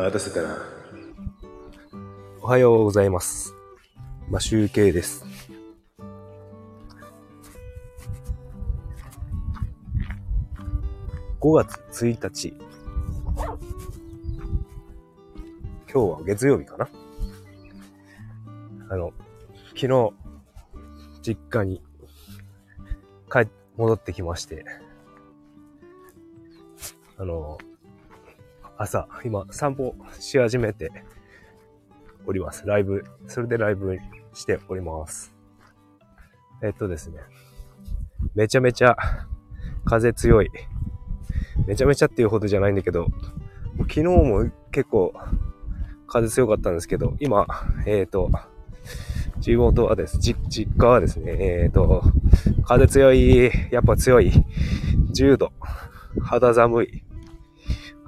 待たせたな。おはようございます。まあ、集計です。5月1日。今日は月曜日かな？あの、昨日、実家に帰、戻ってきまして、あの、朝、今、散歩し始めております。ライブ、それでライブしております。えっとですね、めちゃめちゃ風強い。めちゃめちゃっていうほどじゃないんだけど、昨日も結構風強かったんですけど、今、えっ、と、地元はです、実家はですね、えっ、と、風強い、やっぱ強い、10度、肌寒い、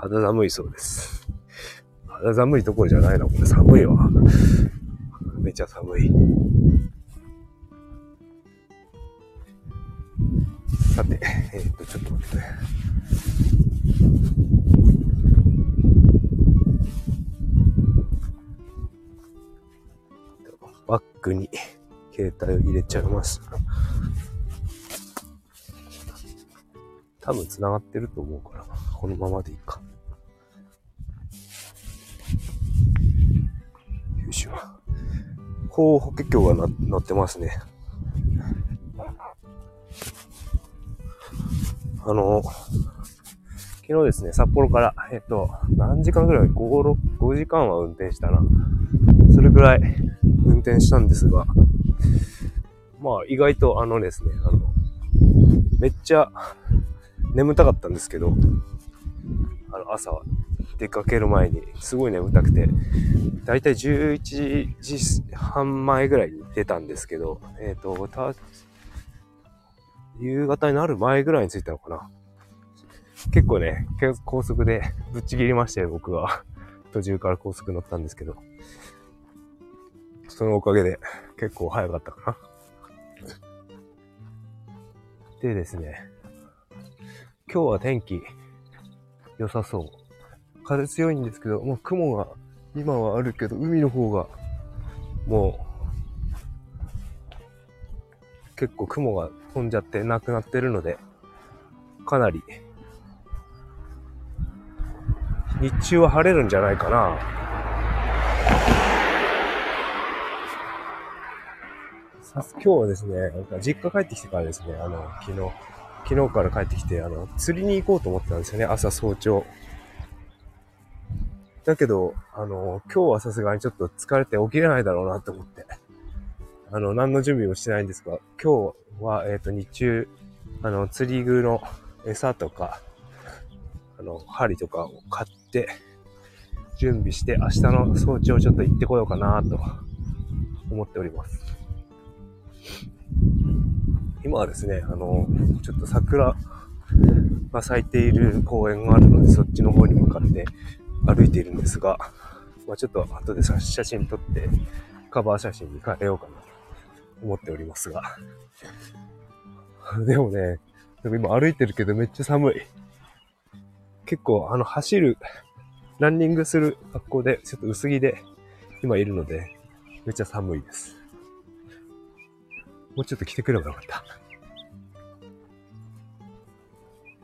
肌寒いそうです。肌寒いところじゃないな、これ寒いわ。めちゃ寒い。さて、えっ、と、ちょっと待ってね。バッグに携帯を入れちゃいます。多分繋がってると思うから、このままでいいか。こう、法華経がなってますね。あの、昨日ですね、札幌から、えっと、何時間ぐらい ?5、6、5時間は運転したな。それぐらい運転したんですが、まあ意外とあのですね、あの、めっちゃ眠たかったんですけど、あの朝出かける前にすごい眠たくて、だいたい11時半前ぐらいに出たんですけど、えっ、と、た、夕方になる前ぐらいに着いたのかな。結構ね、け高速でぶっちぎりましたよ、僕は。途中から高速乗ったんですけど。そのおかげで結構早かったかな。でですね、今日は天気良さそう。風強いんですけど、もう雲が今はあるけど、海の方がもう結構雲が飛んじゃってなくなってるので、かなり日中は晴れるんじゃないかな。さ今日はですね、なんか実家帰ってきてからですね、あの、昨日、昨日から帰ってきて、あの、釣りに行こうと思ってたんですよね、朝早朝。だけど、あの、今日はさすがにちょっと疲れて起きれないだろうなと思って、あの、何の準備もしてないんですが、今日は、えっ、と、日中、あの、釣り具の餌とか、あの、針とかを買って、準備して、明日の早朝ちょっと行ってこようかなと思っております。今はですね、あの、ちょっと桜が咲いている公園があるので、そっちの方に向かって歩いているんですが、まあ、ちょっと後で写真撮って、カバー写真に変えようかなと思っておりますが。でもね、でも今歩いてるけどめっちゃ寒い。結構、あの、走る、ランニングする格好で、ちょっと薄着で今いるので、めっちゃ寒いです。もうちょっと来てくればよかった。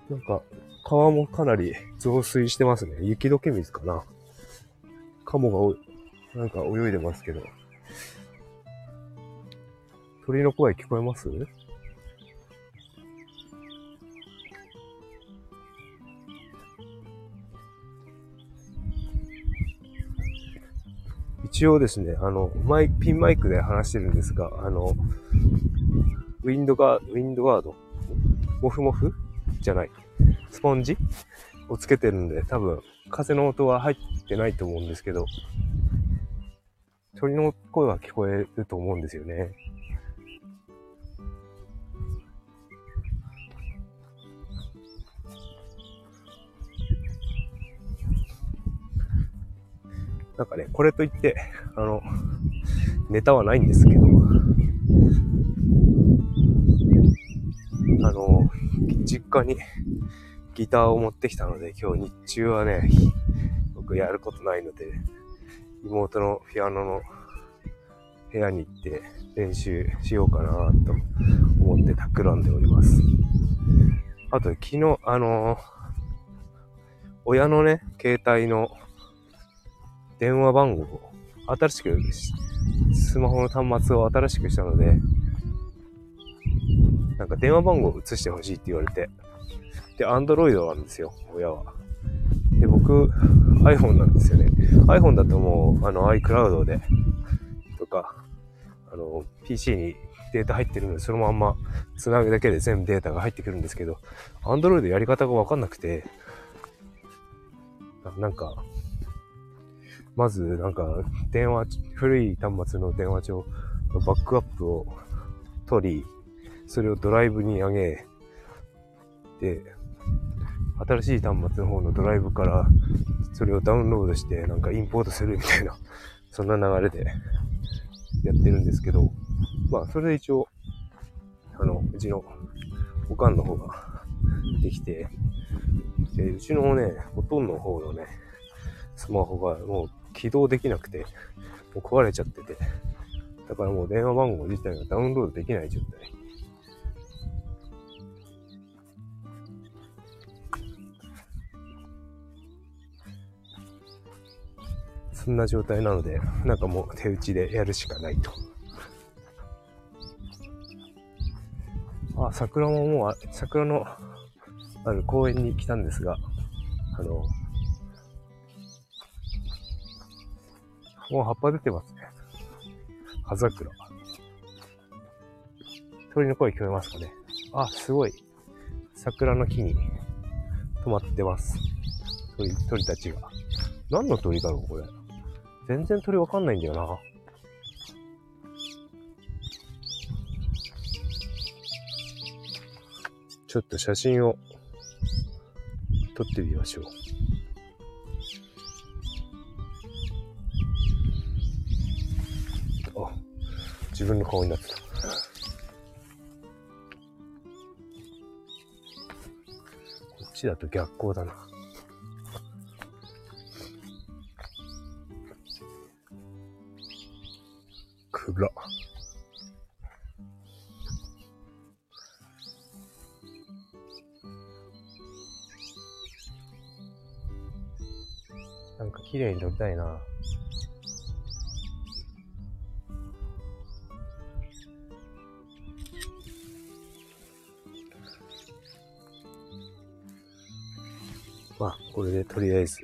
なんか、川もかなり増水してますね。雪解け水かな。カモがおなんか泳いでますけど。鳥の声聞こえます？一応ですね、あの、マイ、ピンマイクで話してるんですが、あの、ウィンドガー、ウィンドガード？モフモフ？じゃない。スポンジをつけてるんで、多分、風の音は入ってないと思うんですけど、鳥の声は聞こえると思うんですよね。なんかね、これといって、あの、ネタはないんですけど、あの、実家にギターを持ってきたので、今日日中はね、くやることないので、妹のピアノの部屋に行って練習しようかなと思って企んでおります。あと、昨日、あのー、親のね、携帯の電話番号を新しく、スマホの端末を新しくしたので、なんか電話番号を移してほしいって言われて、で、アンドロイドなんですよ、親は。で、僕、iPhone なんですよね。iPhone だともう、あの、iCloud で、とか、あの、PC にデータ入ってるので、そのまんま繋ぐだけで全部データが入ってくるんですけど、Android やり方がわかんなくて、なんか、まず、なんか、電話、古い端末の電話帳のバックアップを取り、それをドライブに上げ、で、新しい端末の方のドライブから、それをダウンロードして、なんかインポートするみたいな、そんな流れでやってるんですけど、まあ、それで一応、あの、うちのおかんの方ができて、で、うちのね、ほとんどの方のね、スマホがもう起動できなくて、もう壊れちゃってて、だからもう電話番号自体がダウンロードできない状態。そんな状態なので、なんかもう手打ちでやるしかないと。あ、桜ももう、桜のある公園に来たんですが、あの、もう葉っぱ出てますね。葉桜。鳥の声聞こえますかね。あ、すごい。桜の木に止まってます。鳥、鳥たちが。何の鳥だろう、これ。全然鳥わかんないんだよな。ちょっと写真を撮ってみましょう。あ、自分の顔になってた。こっちだと逆光だな。たいな。まあ、これでとりあえず、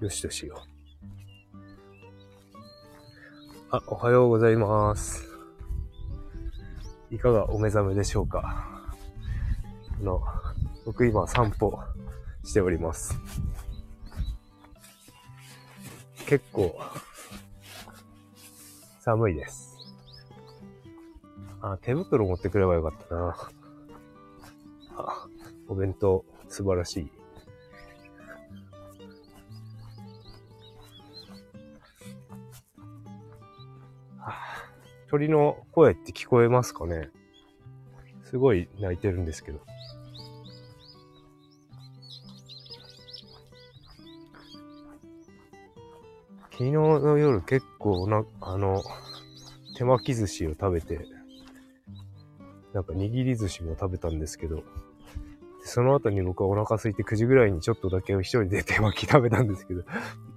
よしとしよう。あ、おはようございます。いかがお目覚めでしょうかあの、僕今散歩しております。結構、寒いです。あ、手袋持ってくればよかったな。あ、お弁当素晴らしい。鳥の声って聞こえますかね？すごい鳴いてるんですけど。昨日の夜結構な、あの、手巻き寿司を食べて、なんか握り寿司も食べたんですけど、その後に僕はお腹空いて9時ぐらいにちょっとだけ一人で手巻き食べたんですけど、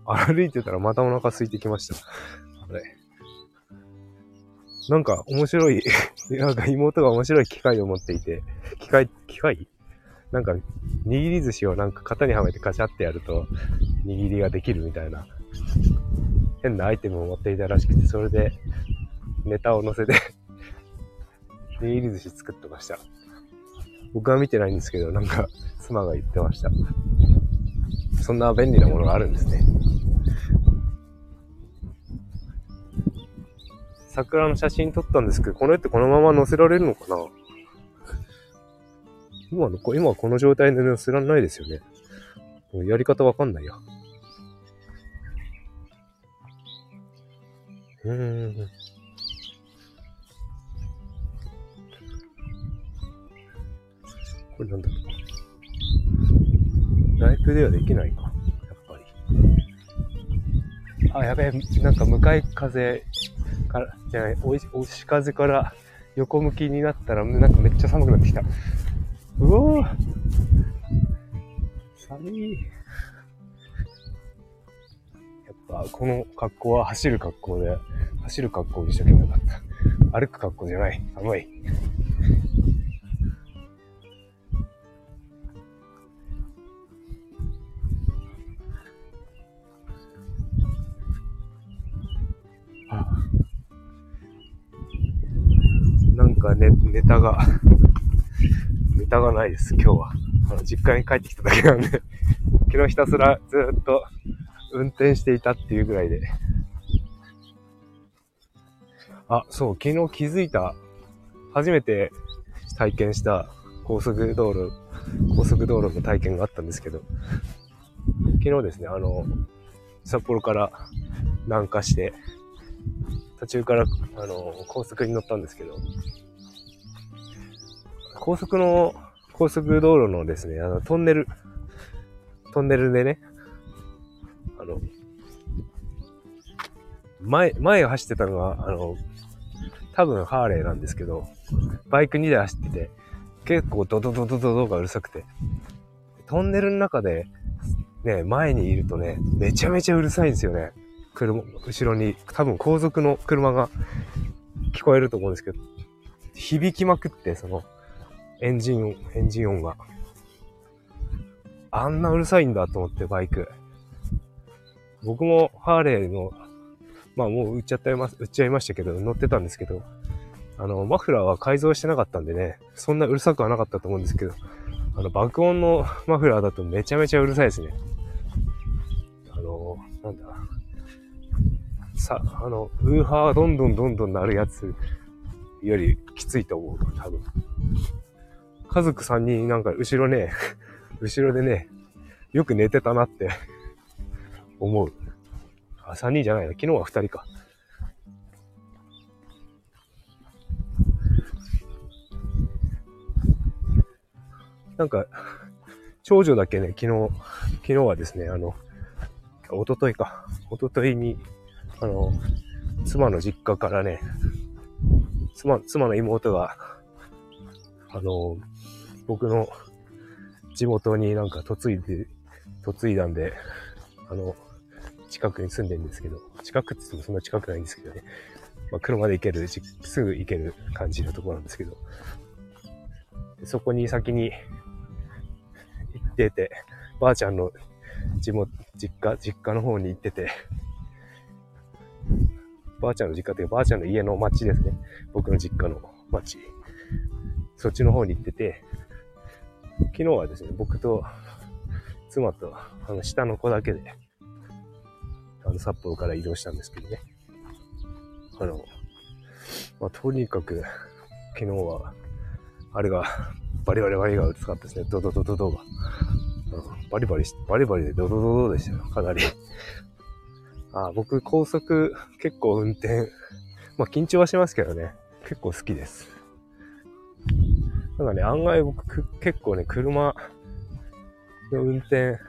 歩いてたらまたお腹空いてきました。あれ。なんか面白い なんか妹が面白い機械を持っていて、機械、機械？なんか、握り寿司をなんか型にはめてカチャってやると、握りができるみたいな、変なアイテムを持っていたらしくて、それで、ネタを乗せて 握り寿司作ってました。僕は見てないんですけど、なんか、妻が言ってました。そんな便利なものがあるんですね。桜の写真撮ったんですけど、この絵ってこのまま載せられるのかな？今の、今この状態で載せられないですよね。もうやり方わかんないや。うん。これなんだろう。ライブではできないか。やっぱり。あ、やべえ、なんか向かい風から、じゃない、押し風から横向きになったら、なんかめっちゃ寒くなってきた。うおー寒い。やっぱ、この格好は走る格好で、走る格好にしとけばよかった。歩く格好じゃない。寒い。なんかネネタが、ネタがないです、今日は。あの、実家に帰ってきただけなんで昨日ひたすらずっと運転していたっていうぐらいで。あ、そう、昨日気づいた、初めて体験した高速道路、高速道路の体験があったんですけど、昨日ですね、あの、札幌から南下して、途中から、あの、高速に乗ったんですけど、高速の、高速道路のですね、あの、トンネル、トンネルでね、あの、前、前を走ってたのが、あの、多分ハーレーなんですけど、バイク2台走ってて、結構ドドドドドドがうるさくて、トンネルの中で、ね、前にいるとね、めちゃめちゃうるさいんですよね。車、後ろに、多分後続の車が聞こえると思うんですけど、響きまくって、その、エンジン音、エンジン音が。あんなうるさいんだと思って、バイク。僕もハーレーの、まあもう売っちゃったま、売っちゃいましたけど、乗ってたんですけど、あの、マフラーは改造してなかったんでね、そんなうるさくはなかったと思うんですけど、あの、爆音のマフラーだとめちゃめちゃうるさいですね。あの、なんだ、さ、あの、ウーハーどんどんどんどん鳴るやつよりきついと思う、多分。家族3人なんか後ろね、後ろでね、よく寝てたなって思う。あ、3人じゃないな。昨日は2人か。なんか、長女だけね、昨日、昨日はですね、あの、おとといか。おとといに、あの、妻の実家からね、妻、妻の妹が、あの、僕の地元になんか嫁いで、嫁いだんで、あの、近くに住んでるんですけど、近くって言ってもそんな近くないんですけどね。まあ、車で行ける、すぐ行ける感じのところなんですけど、そこに先に行ってて、ばあちゃんの地元、実家、実家の方に行ってて、ばあちゃんの実家というか、ばあちゃんの家の町ですね。僕の実家の町。そっちの方に行ってて、昨日はですね、僕と妻と、あの、下の子だけで、の、札幌から移動したんですけどね。あの、まあ、とにかく、昨日は、あれが、バリバリバリが使ったですね。ドドドドドが。うん、バリバリ、バリバリでドドドドでしたよ。かなり。あ僕、高速結構運転、まあ緊張はしますけどね。結構好きです。なんかね、案外僕結構ね、車の運転、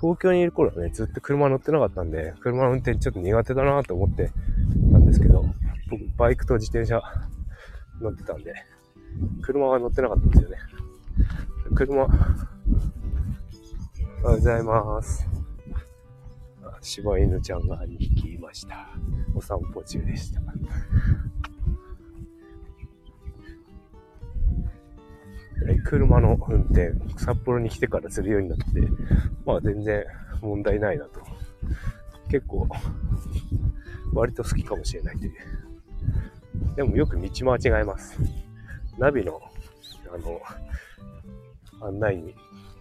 東京にいる頃はね、ずっと車乗ってなかったんで、車の運転ちょっと苦手だなと思ってたんですけど、僕、バイクと自転車乗ってたんで、車は乗ってなかったんですよね。車、おはようございます。柴犬ちゃんが2匹いました。お散歩中でした。車の運転、札幌に来てからするようになって、まあ全然問題ないなと。結構、割と好きかもしれないという。でもよく道間違えます。ナビの、あの、案内に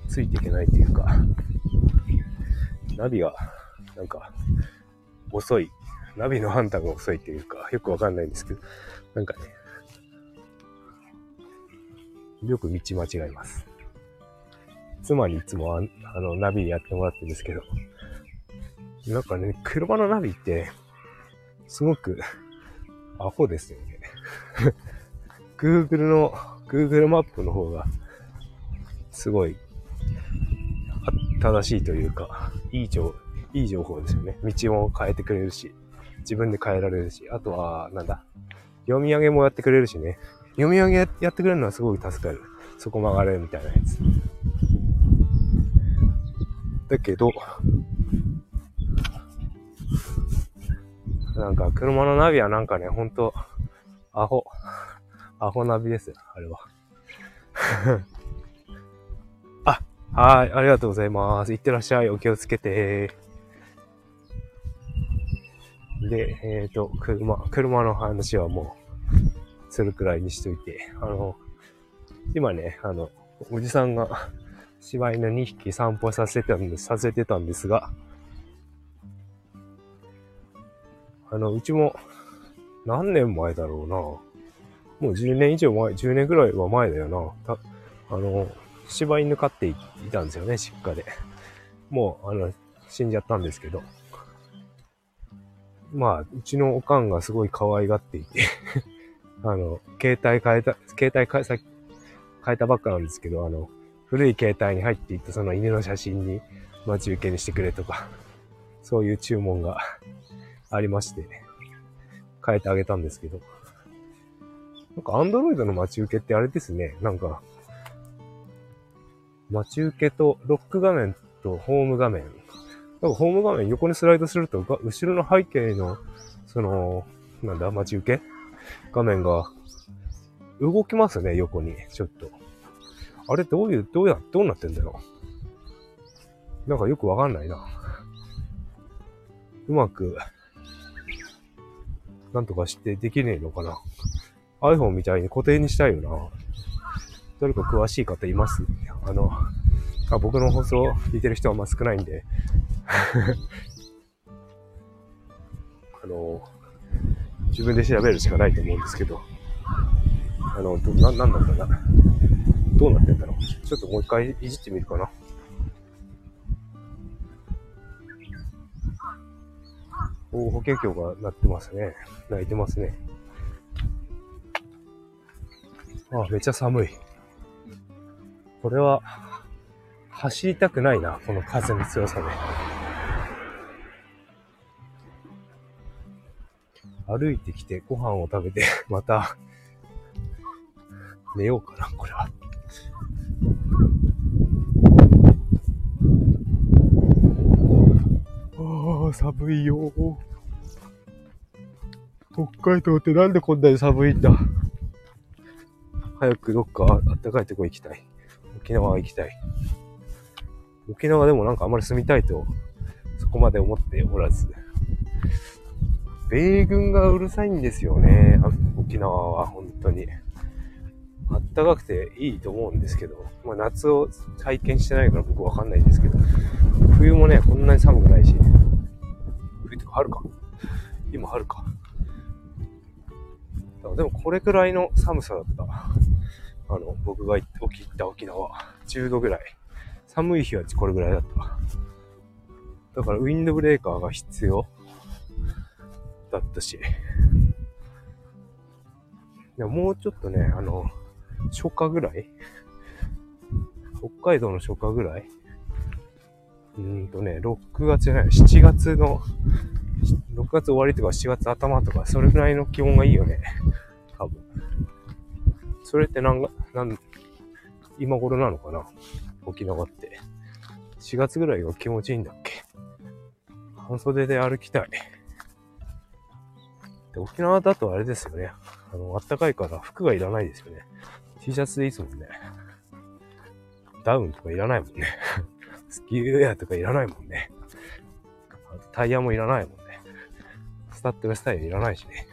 ついていけないというか、ナビが、なんか、遅い。ナビの判断が遅いというか、よくわかんないんですけど、なんかね、よく道間違えます。妻にいつもああの、ナビやってもらってるんですけど、なんかね、車のナビって、すごく、アホですよね。Google の、Google マップの方が、すごい、正しいというか、いい情、いい情報ですよね。道も変えてくれるし、自分で変えられるし、あとは、なんだ、読み上げもやってくれるしね。読み上げやってくれるのはすごい助かる。そこ曲がれみたいなやつ。だけど、なんか車のナビはなんかね、ほんと、アホ、アホナビですよ、あれは。あ、はい、ありがとうございます。いってらっしゃい、お気をつけて。で、えっ、ー、と、車、車の話はもう、するくらいにしといて、あの、今ね、あの、おじさんが柴犬2匹散歩させてたんで、させてたんですが、あの、うちも何年前だろうな。もう10年以上前、10年ぐらいは前だよな。たあの、柴犬飼っていたんですよね、実家で。もう、あの、死んじゃったんですけど。まあ、うちのおかんがすごい可愛がっていてあの、携帯変えた、携帯変え、さ変えたばっかなんですけど、あの、古い携帯に入っていったその犬の写真に待ち受けにしてくれとか、そういう注文が ありまして、変えてあげたんですけど。なんか、アンドロイドの待ち受けってあれですね。なんか、待ち受けとロック画面とホーム画面。なんかホーム画面横にスライドすると、後ろの背景の、その、なんだ、待ち受け画面が動きますね、横に。ちょっと。あれどういう、どうや、どうなってんだよ。なんかよくわかんないな。うまくなんとかしてできねえのかな。iPhone みたいに固定にしたいよな。誰か詳しい方います？あの、あ僕の放送聞いてる人はまあ少ないんで あの、自分で調べるしかないと思うんですけど、あの、どな、なんなんだな。どうなってんだろう。ちょっともう一回いじってみるかな。お保険協が鳴ってますね。泣いてますね。あ、めっちゃ寒い。これは、走りたくないな、この風の強さで。歩いてきてご飯を食べて、また、寝ようかな、これは。ああ、寒いよ。北海道ってなんでこんなに寒いんだ？早くどっかあ暖かいとこ行きたい。沖縄行きたい。沖縄でもなんかあんまり住みたいと、そこまで思っておらず。米軍がうるさいんですよね。沖縄は本当に。あったかくていいと思うんですけど、まあ夏を体験してないから僕わかんないんですけど、冬もね、こんなに寒くないし、冬とか春か。今春か。でもこれくらいの寒さだった。あの、僕が行った沖縄。10度ぐらい。寒い日はこれぐらいだった。だからウィンドブレーカーが必要だったし。でももうちょっとね、あの、初夏ぐらい？北海道の初夏ぐらい？うーんとね、6月じゃない、7月の、6月終わりとか7月頭とか、それぐらいの気温がいいよね。多分。それってなんか、なん、今頃なのかな？沖縄って。4月ぐらいが気持ちいいんだっけ？半袖で歩きたい。で沖縄だとあれですよね。あの、暖かいから服がいらないですよね。T シャツでいいですもんね。ダウンとかいらないもんね。スキーウェアとかいらないもんね。タイヤもいらないもんね。スタッドレスタイヤいらないしね。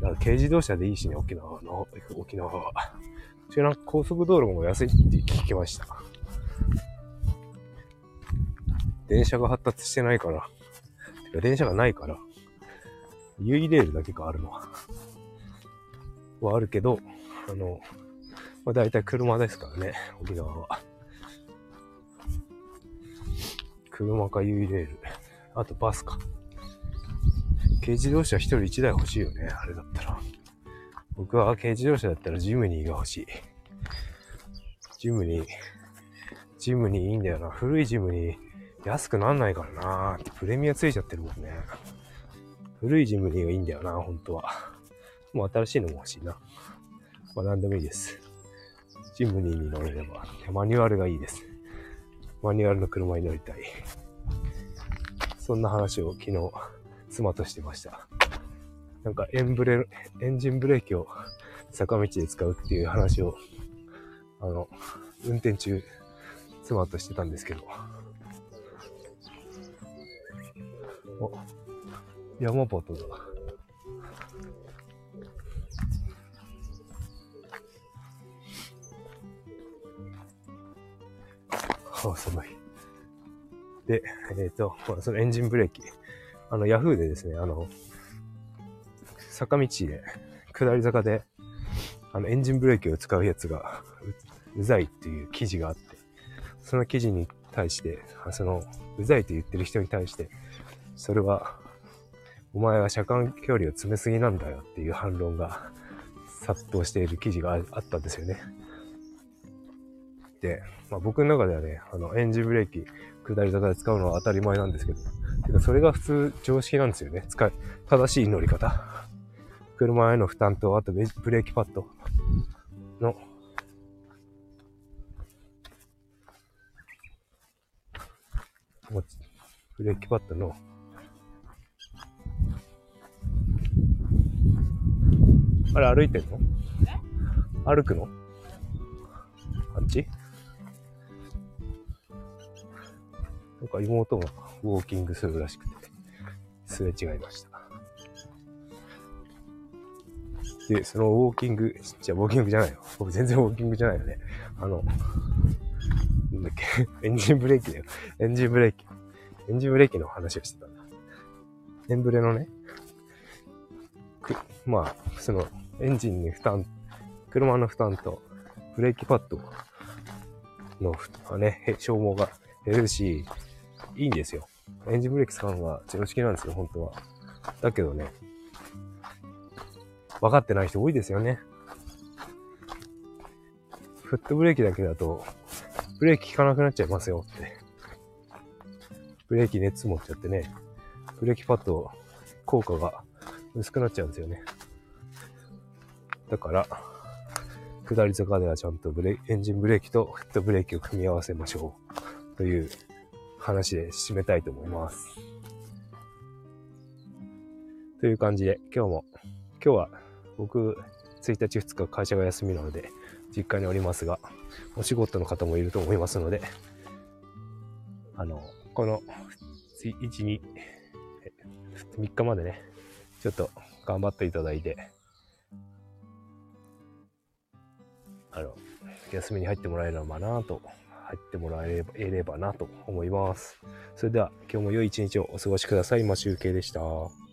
だから軽自動車でいいしね、沖縄の、沖縄は。ちな高速道路も安いって聞きました。電車が発達してないから、電車がないから、ユイレールだけがあるのは。はあるけど、あの、まあ、大体車ですからね、沖縄は。車かユイレール。あとバスか。軽自動車一人一台欲しいよね、あれだったら。僕は軽自動車だったらジムニーが欲しい。ジムニー、ジムニーいいんだよな。古いジムニー安くなんないからなプレミアついちゃってるもんね。古いジムニーがいいんだよな、本当は。もう新しいのも欲しいな。まあ何でもいいです。ジムニーに乗れれば、マニュアルがいいです。マニュアルの車に乗りたい。そんな話を昨日、妻としてました。なんかエンブレ、エンジンブレーキを坂道で使うっていう話を、あの、運転中、妻としてたんですけど。お、山端だ。あ、寒い。で、えっ、ー、と、そのエンジンブレーキ。あの、ヤフーでですね、あの、坂道で、下り坂で、あの、エンジンブレーキを使うやつがう、うざいっていう記事があって、その記事に対して、その、うざいと言ってる人に対して、それは、お前は車間距離を詰めすぎなんだよっていう反論が殺到している記事があったんですよね。で、まあ、僕の中ではね、あの、エンジンブレーキ、下り坂で使うのは当たり前なんですけど、てかそれが普通常識なんですよね。使い、正しい乗り方。車への負担と、あとブレーキパッドの、ブレーキパッドの、あれ歩いてんの？歩くの？あっち？なんか妹がウォーキングするらしくて、すれ違いました。で、そのウォーキング、じゃウォーキングじゃないよ。僕全然ウォーキングじゃないよね。あの、なんだっけ、エンジンブレーキだよ。エンジンブレーキ。エンジンブレーキの話をしてたんだ。エンブレのね、まあ、その、エンジンに負担、車の負担と、ブレーキパッドの、ね、消耗が減るし、いいんですよ。エンジンブレーキ使うのが常識なんですよ、本当は。だけどね、分かってない人多いですよね。フットブレーキだけだと、ブレーキ効かなくなっちゃいますよって。ブレーキ熱持っちゃってね、ブレーキパッド効果が薄くなっちゃうんですよね。だから、下り坂ではちゃんとブレエンジンブレーキとフットブレーキを組み合わせましょう。という話で締めたいと思います。という感じで、今日も、今日は僕、1日2日会社が休みなので、実家におりますが、お仕事の方もいると思いますので、あの、この1、2、3日までね、ちょっと頑張っていただいて、あの、休みに入ってもらえればなと入ってもらえればなと思います。それでは今日も良い一日をお過ごしください。今集計でした。